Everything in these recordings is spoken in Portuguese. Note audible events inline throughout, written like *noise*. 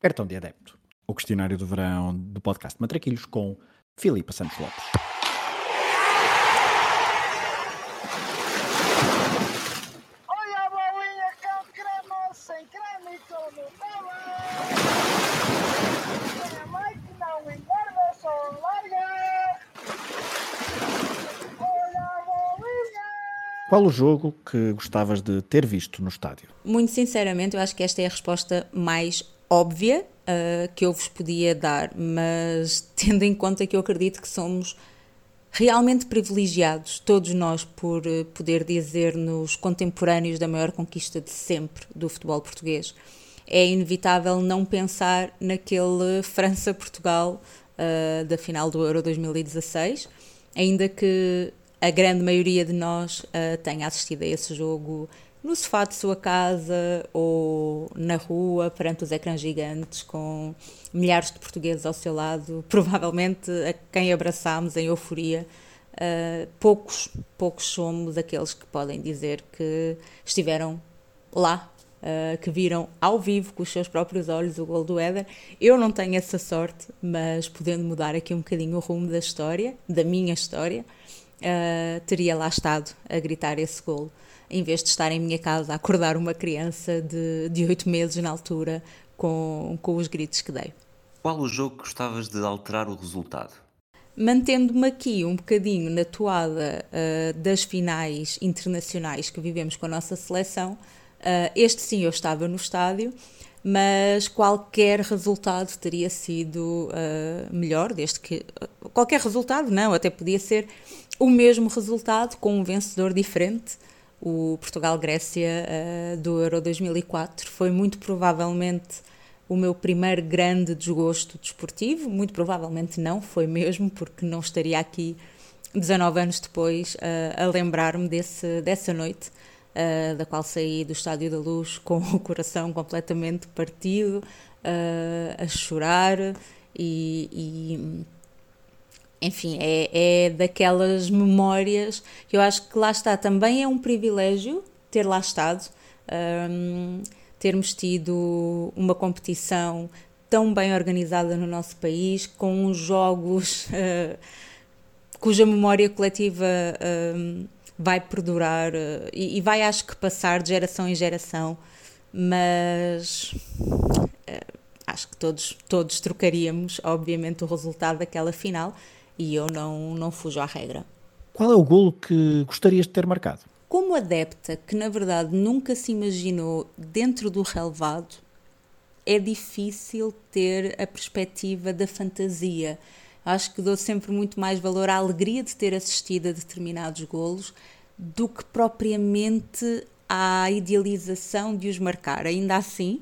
Cartão de Adepto, o questionário do verão do podcast Matraquilhos com Filipe Santos Lopes. Olha a bolinha com creme, sem creme e a só larga. Olha a bolinha. Qual o jogo que gostavas de ter visto no estádio? Muito sinceramente, eu acho que esta é a resposta mais óbvia uh, que eu vos podia dar, mas *laughs* tendo em conta que eu acredito que somos realmente privilegiados, todos nós, por uh, poder dizer-nos contemporâneos da maior conquista de sempre do futebol português, é inevitável não pensar naquele França-Portugal uh, da final do Euro 2016, ainda que a grande maioria de nós tenha assistido a esse jogo no sofá de sua casa ou na rua, perante os ecrãs gigantes, com milhares de portugueses ao seu lado, *laughs* provavelmente a quem abraçámos em euforia. Uh, poucos, poucos somos aqueles que podem dizer que estiveram lá, uh, que viram ao vivo com os seus próprios olhos o gol do Éder. Eu não tenho essa sorte, mas podendo mudar aqui um bocadinho o rumo da história, da minha história, uh, teria lá estado a gritar esse gol em vez de estar em minha casa a acordar uma criança de, de 8 meses na altura com, com os gritos que dei. Qual o jogo que gostavas de alterar o resultado? Mantendo-me aqui um bocadinho na toada uh, das finais internacionais que vivemos com a nossa seleção, uh, este sim eu estava no estádio, mas qualquer resultado teria sido uh, melhor, desde que. qualquer resultado, não, até podia ser o mesmo resultado com um vencedor diferente o Portugal-Grécia uh, do Euro 2004. Foi muito provavelmente o meu primeiro grande desgosto desportivo, muito provavelmente não, foi mesmo, porque não estaria aqui 19 anos depois uh, a lembrar-me dessa noite, uh, da qual saí do Estádio da Luz *laughs* com o coração completamente partido, a chorar e, e enfim, é, é daquelas memórias que eu acho que lá está. Também é um privilégio ter lá estado, um, termos tido uma competição tão bem organizada no nosso país, com jogos uh, *laughs* cuja memória coletiva uh, vai perdurar uh, e, e, vai, acho que, passar de geração em geração, mas acho que todos, todos trocaríamos, obviamente, o resultado daquela final e eu não, não fujo à regra. Qual é o golo que gostarias de ter marcado? Como adepta que na verdade nunca se imaginou dentro do relevado, é difícil ter a perspectiva da fantasia. Acho que dou sempre muito mais valor à alegria de ter assistido a determinados golos do que propriamente à idealização de os marcar. Ainda assim,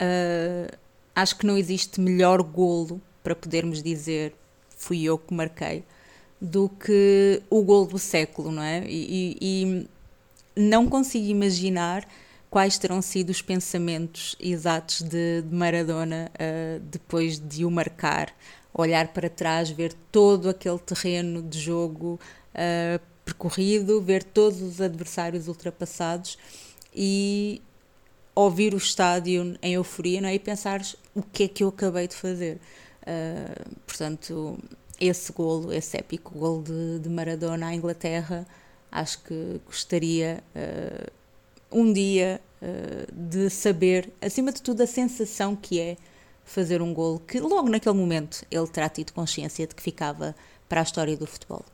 uh, acho que não existe melhor golo para podermos dizer fui eu que marquei, do que o gol do século, não é? E, e, não consigo imaginar quais terão sido os pensamentos exatos de, de Maradona uh, depois de o marcar, olhar para trás, ver todo aquele terreno de jogo uh, percorrido, ver todos os adversários ultrapassados e ouvir o estádio em euforia não é? e pensar o que é que eu acabei de fazer. Uh, portanto, esse golo, esse épico golo de, de, Maradona à Inglaterra, acho que gostaria uh, um dia uh, de saber, acima de tudo, a sensação que é fazer um golo que logo naquele momento ele terá tido consciência de que ficava para a história do futebol.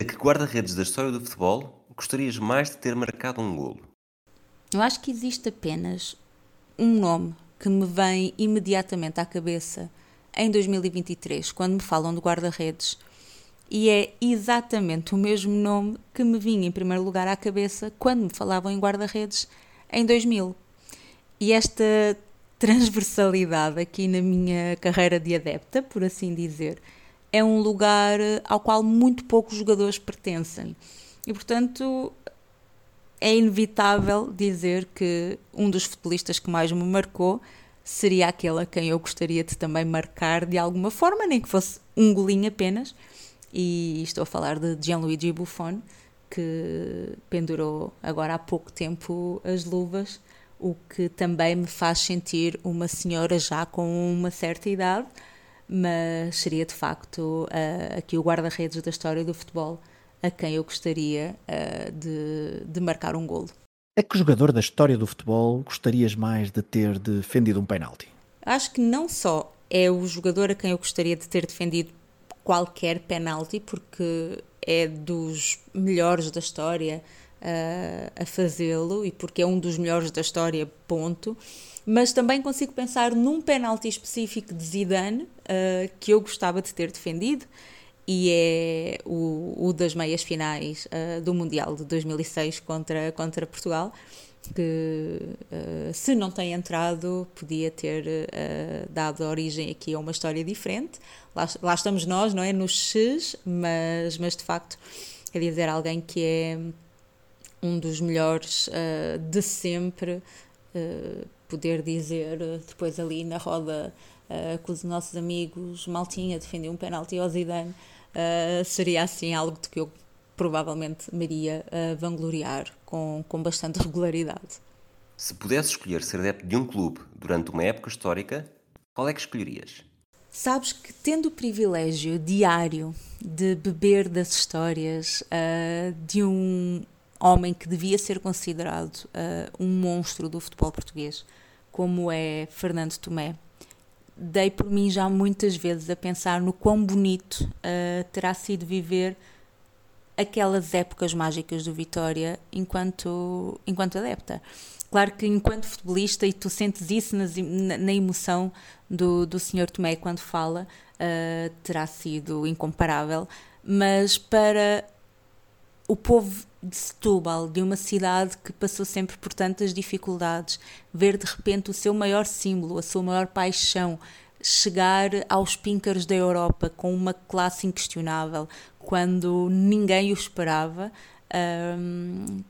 A que guarda-redes da história do futebol gostarias mais de ter marcado um golo? Eu acho que existe apenas um nome que me vem imediatamente à cabeça em 2023, quando me falam de guarda-redes. E é exatamente o mesmo nome que me vinha em primeiro lugar à cabeça quando me falavam em guarda-redes em 2000. E esta transversalidade aqui na minha carreira de adepta, por assim dizer, é um lugar ao qual muito poucos jogadores pertencem. E portanto, é inevitável dizer que um dos futebolistas que mais me marcou seria aquele a quem eu gostaria de também marcar de alguma forma, nem que fosse um golinho apenas. E estou a falar de Gianluigi Buffon, que pendurou agora há pouco tempo as luvas, o que também me faz sentir uma senhora já com uma certa idade, mas seria de facto uh, aqui o guarda-redes da história do futebol a quem eu gostaria uh, de, de marcar um golo. A que jogador da história do futebol gostarias mais de ter defendido um penalti? Acho que não só é o jogador a quem eu gostaria de ter defendido qualquer penalti, porque é dos melhores da história uh, a fazê-lo e porque é um dos melhores da história, ponto. Mas também consigo pensar num penalti específico de Zidane uh, que eu gostava de ter defendido e é o, o das meias finais uh, do Mundial de 2006 contra, contra Portugal que uh, se não tem entrado podia ter uh, dado origem aqui a uma história diferente. Lá, lá, estamos nós, não é, nos X mas, mas de facto quer dizer, alguém que é um dos melhores uh, de sempre poder dizer depois ali na roda com os nossos amigos Maltinha defendeu um penalti ao Zidane seria assim algo de que eu provavelmente me iria vangloriar com, com bastante *laughs* regularidade. Se pudesse escolher ser adepto de um clube durante uma época histórica, qual é que escolherias? Sabes que tendo o privilégio diário de beber das histórias uh, de um homem que devia ser considerado uh, um monstro do futebol português, como é Fernando Tomé, dei por mim já muitas vezes a pensar no quão bonito uh, terá sido viver aquelas épocas mágicas do Vitória enquanto, enquanto adepta. Claro que enquanto futebolista, e tu sentes isso na, emoção do, do Sr. Tomé quando fala, uh, terá sido incomparável, mas para o povo de Setúbal, de uma cidade que passou sempre por tantas dificuldades, ver de repente o seu maior símbolo, a sua maior paixão, chegar aos píncaros da Europa com uma classe inquestionável, quando ninguém o esperava. Um,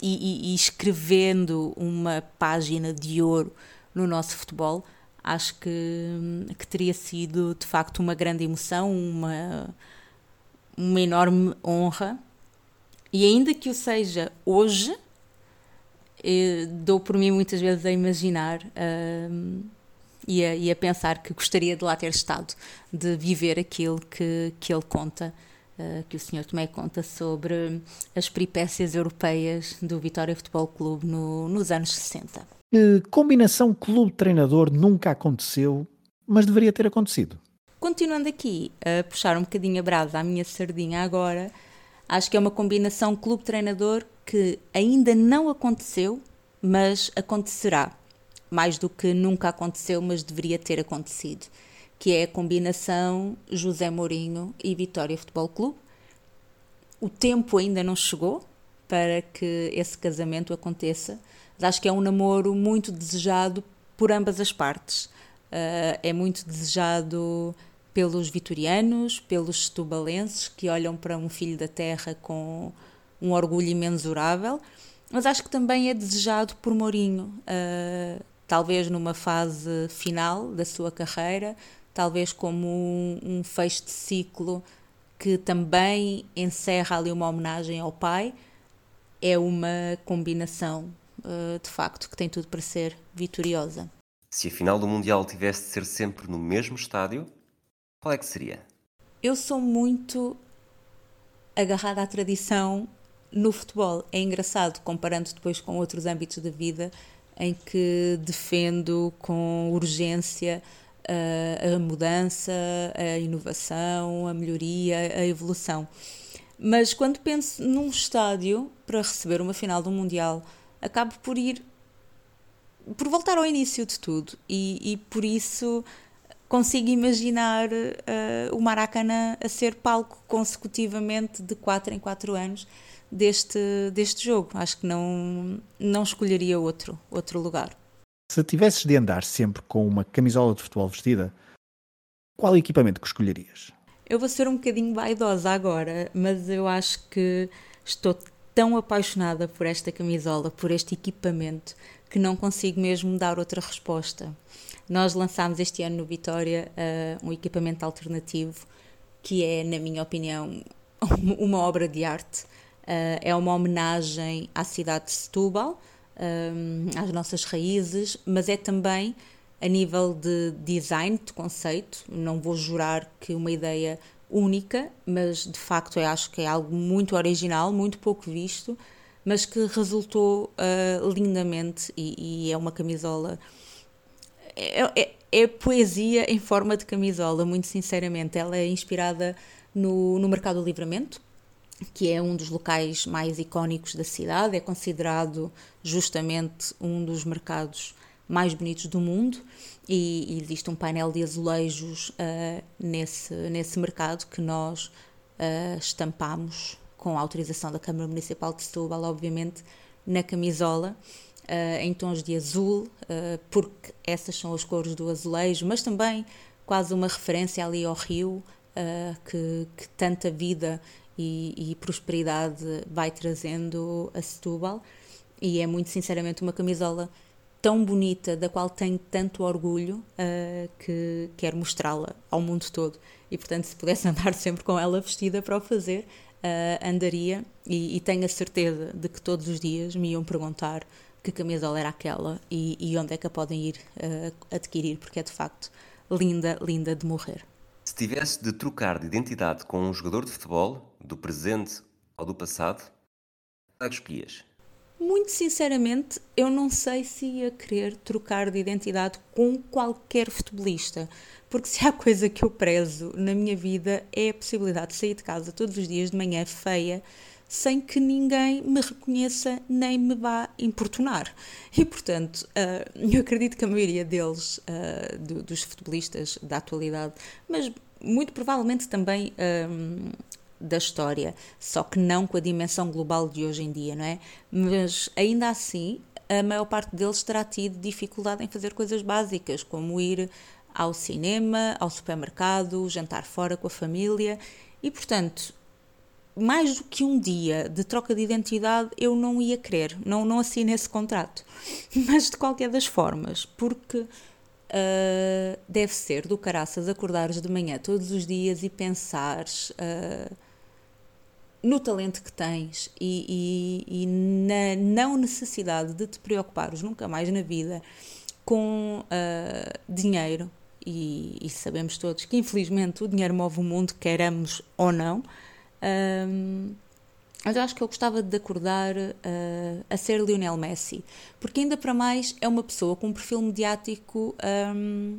e, e, e, escrevendo uma página de ouro no nosso futebol, acho que, que teria sido de facto uma grande emoção, uma, uma enorme honra. E ainda que o seja hoje, eh, dou por mim muitas vezes a imaginar e a, e a pensar que gostaria de lá ter estado, de viver aquilo que, que ele conta Uh, que o senhor Tomé conta sobre as peripécias europeias do Vitória Futebol Clube no, nos anos 60. Uh, combinação clube-treinador nunca aconteceu, mas deveria ter acontecido. Continuando aqui a puxar um bocadinho a brasa à minha sardinha agora, acho que é uma combinação clube-treinador que ainda não aconteceu, mas acontecerá mais do que nunca aconteceu, mas deveria ter acontecido, que é a combinação José Mourinho e Vitória Futebol Clube. O tempo ainda não chegou para que esse casamento aconteça, mas acho que é um namoro muito desejado por ambas as partes. Uh, é muito desejado pelos vitorianos, pelos setubalenses, que olham para um filho da terra com um orgulho imensurável, mas acho que também é desejado por Mourinho. Uh, talvez numa fase final da sua carreira, talvez como um, um fecho de ciclo que também encerra ali uma homenagem ao pai, é uma combinação uh, de facto que tem tudo para ser vitoriosa. Se a final do Mundial tivesse de ser sempre no mesmo estádio, qual é que seria? Eu sou muito agarrada à tradição no futebol. É engraçado, comparando depois com outros âmbitos da vida, em que defendo com urgência uh, a mudança, a inovação, a melhoria, a evolução. Mas quando penso num estádio para receber uma final do Mundial, acabo por ir por voltar ao início de tudo e, e por isso consigo imaginar uh, o Maracanã a ser palco consecutivamente de 4 em 4 anos deste, deste jogo. Acho que não, não escolheria outro, outro lugar. Se tivesses de andar sempre com uma camisola de futebol vestida, qual equipamento que escolherias? Eu vou ser um bocadinho vaidosa agora, mas eu acho que estou tão apaixonada por esta camisola, por este equipamento, que não consigo mesmo dar outra resposta. Nós lançámos este ano no Vitória uh, um equipamento alternativo que é, na minha opinião, *laughs* uma obra de arte. Uh, é uma homenagem à cidade de Setúbal, um, às nossas raízes, mas é também a nível de design, de conceito. Não vou jurar que uma ideia única, mas de facto eu acho que é algo muito original, muito pouco visto, mas que resultou uh, lindamente e, e, é uma camisola. É, é, é, poesia em forma de camisola, muito sinceramente. Ela é inspirada no, no Mercado do Livramento, que é um dos locais mais icónicos da cidade, é considerado justamente um dos mercados mais bonitos do mundo. E, existe um painel de azulejos uh, nesse, nesse mercado que nós uh, estampamos com a autorização da Câmara Municipal de Setúbal, obviamente, na camisola, em tons de azul, porque essas são as cores do azulejo, mas também quase uma referência ali ao rio, que, que tanta vida e, e prosperidade vai trazendo a Setúbal e é muito sinceramente uma camisola tão bonita, da qual tenho tanto orgulho, uh, que quero mostrá-la ao mundo todo. E portanto, se pudesse *laughs* andar sempre com ela vestida para o fazer, uh, andaria. E, e, tenho a certeza de que todos os dias me iam perguntar que camisola era aquela e, e onde é que a podem ir uh, adquirir, porque é de facto linda, linda de morrer. Se tivesse de trocar de identidade com um jogador de futebol, do presente ou do passado, qual é que escolhias? Muito sinceramente, eu não sei se ia querer trocar de identidade com qualquer futebolista, porque se há coisa que eu prezo na minha vida é a possibilidade de sair de casa todos os dias de manhã feia sem que ninguém me reconheça nem me vá importunar. E, portanto, uh, eu acredito que a maioria deles, do, dos futebolistas da atualidade, mas muito provavelmente também ah, da história, só que não com a dimensão global de hoje em dia, não é? Mas ainda assim, a maior parte deles terá tido dificuldade em fazer coisas básicas, como ir ao cinema, ao supermercado, jantar fora com a família, e portanto mais do que um dia de troca de identidade eu não ia querer, não, não assino esse contrato. *laughs* Mas de qualquer das formas, porque uh, deve ser do caraças acordares de manhã todos os dias e pensares uh, no talento que tens e, e, e, na não necessidade de te preocupares nunca mais na vida com uh, dinheiro. E, e sabemos todos que infelizmente o dinheiro move o mundo, queremos ou não. Um, mas eu acho que eu gostava de acordar uh, a ser Lionel Messi, porque ainda para mais é uma pessoa com um perfil mediático um,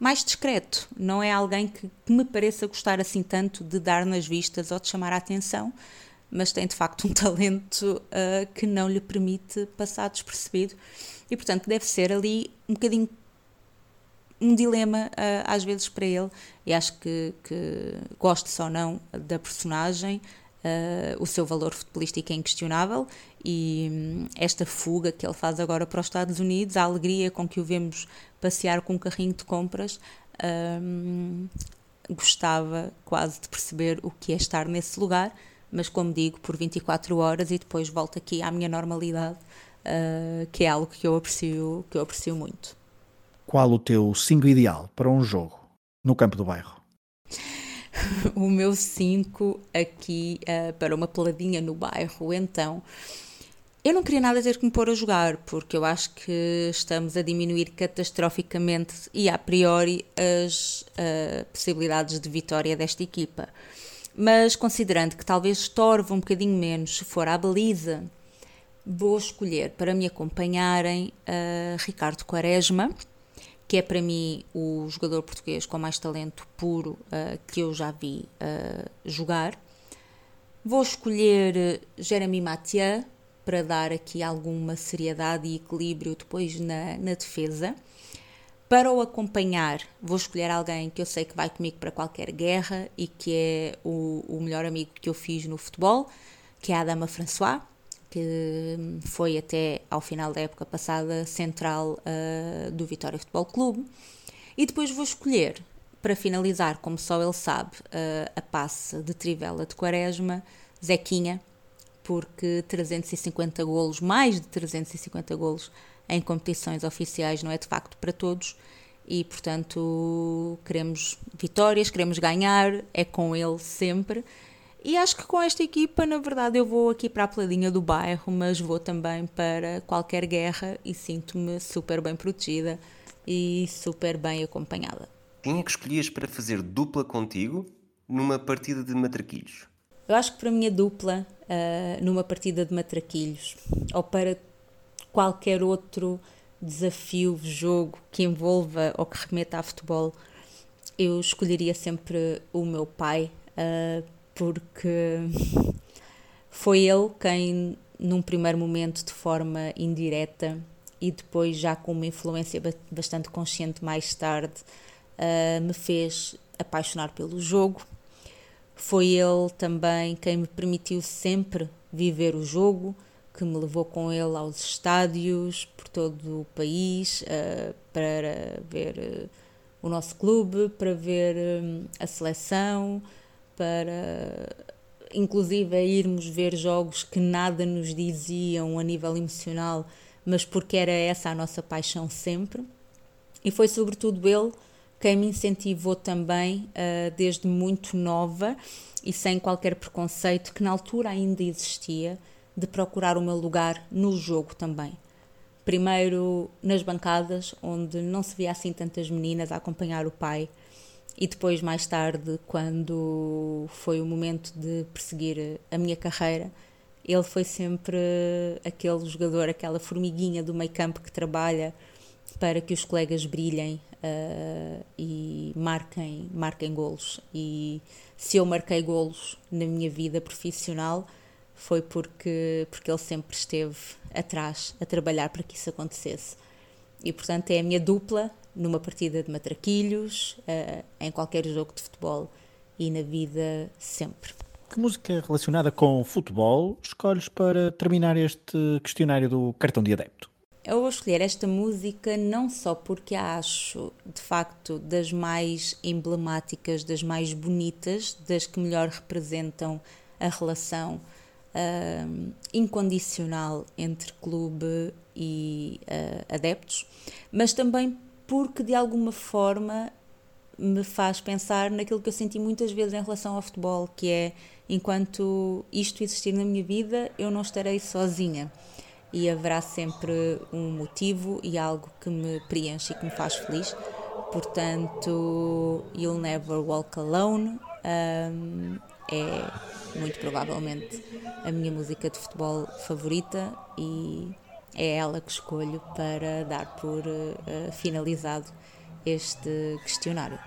mais discreto, não é alguém que, que, me pareça gostar assim tanto de dar nas vistas ou de chamar a atenção, mas tem de facto um *laughs* talento uh, que não lhe permite passar despercebido. E portanto deve ser ali um bocadinho um dilema uh, às vezes para ele. E acho que, que goste ou não da personagem uh, o seu valor futebolístico é inquestionável. E um, esta fuga que ele faz agora para os Estados Unidos a alegria com que o vemos passear com um carrinho de compras um, gostava quase de perceber o que é estar nesse lugar. Mas como digo, por 24 horas e depois volto aqui à minha normalidade, uh, que é algo que eu aprecio, que eu aprecio muito qual o teu 5 ideal para um jogo no campo do bairro? *laughs* o meu 5 aqui uh, para uma peladinha no bairro, então. Eu não queria nada ter que me pôr a jogar, porque eu acho que estamos a diminuir catastroficamente e a priori as uh, possibilidades de vitória desta equipa. Mas considerando que talvez estorve um bocadinho menos se for à baliza, vou escolher para me acompanharem uh, Ricardo Quaresma, que é para mim o jogador português com mais talento puro uh, que eu já vi uh, jogar. Vou escolher Jeremy Mathieu para dar aqui alguma seriedade e equilíbrio depois na, na defesa. Para o acompanhar, vou escolher alguém que eu sei que vai comigo para qualquer guerra e que é o, o melhor amigo que eu fiz no futebol, que é a Adama François que foi até ao final da época passada central uh, do Vitória Futebol Clube. E depois vou escolher, para finalizar, como só ele sabe, uh, a passe de Trivela de Quaresma, Zequinha, porque 350 golos, mais de 350 golos em competições oficiais não é de facto para todos e portanto queremos vitórias, queremos ganhar, é com ele sempre E acho que com esta equipa, na verdade, eu vou aqui para a peladinha do bairro, mas vou também para qualquer guerra e sinto-me super bem protegida e super bem acompanhada. Quem é que escolhias para fazer dupla contigo numa partida de matraquilhos? Eu acho que para a minha dupla, uh, numa partida de matraquilhos, ou para qualquer outro desafio, jogo que envolva ou que remeta a futebol, eu escolheria sempre o meu pai, uh, porque foi ele quem, num primeiro momento, de forma indireta e depois já com uma influência bastante consciente mais tarde, uh, me fez apaixonar pelo jogo. Foi ele também quem me permitiu sempre viver o jogo, que me levou com ele aos estádios por todo o país uh, para ver uh, o nosso clube, para ver um, a seleção, para inclusive irmos ver jogos que nada nos diziam a nível emocional, mas porque era essa a nossa paixão sempre. E foi sobretudo ele quem me incentivou também uh, desde muito nova e sem qualquer preconceito que na altura ainda existia de procurar o meu lugar no jogo também. Primeiro nas bancadas, onde não se via assim tantas meninas a acompanhar o pai, e depois, mais tarde, quando foi o momento de perseguir a minha carreira, ele foi sempre aquele jogador, aquela formiguinha do meio campo que trabalha para que os colegas brilhem uh, e marquem, marquem golos. E se eu marquei golos na minha vida profissional, foi porque, porque ele sempre esteve atrás a trabalhar para que isso acontecesse. E portanto é a minha dupla numa partida de matraquilhos, uh, em qualquer jogo de futebol e na vida sempre. Que música relacionada com futebol escolhes para terminar este questionário do cartão de adepto? Eu vou escolher esta música não só porque a acho, de facto, das mais emblemáticas, das mais bonitas, das que melhor representam a relação uh, incondicional entre clube e uh, adeptos, mas também porque de alguma forma me faz pensar naquilo que eu senti muitas vezes em relação ao futebol, que é enquanto isto existir na minha vida, eu não estarei sozinha e haverá sempre um motivo e algo que me preenche e que me faz feliz. Portanto, You'll Never Walk Alone um, é muito provavelmente a minha música de futebol favorita e é ela que escolho para dar por uh, finalizado este questionário.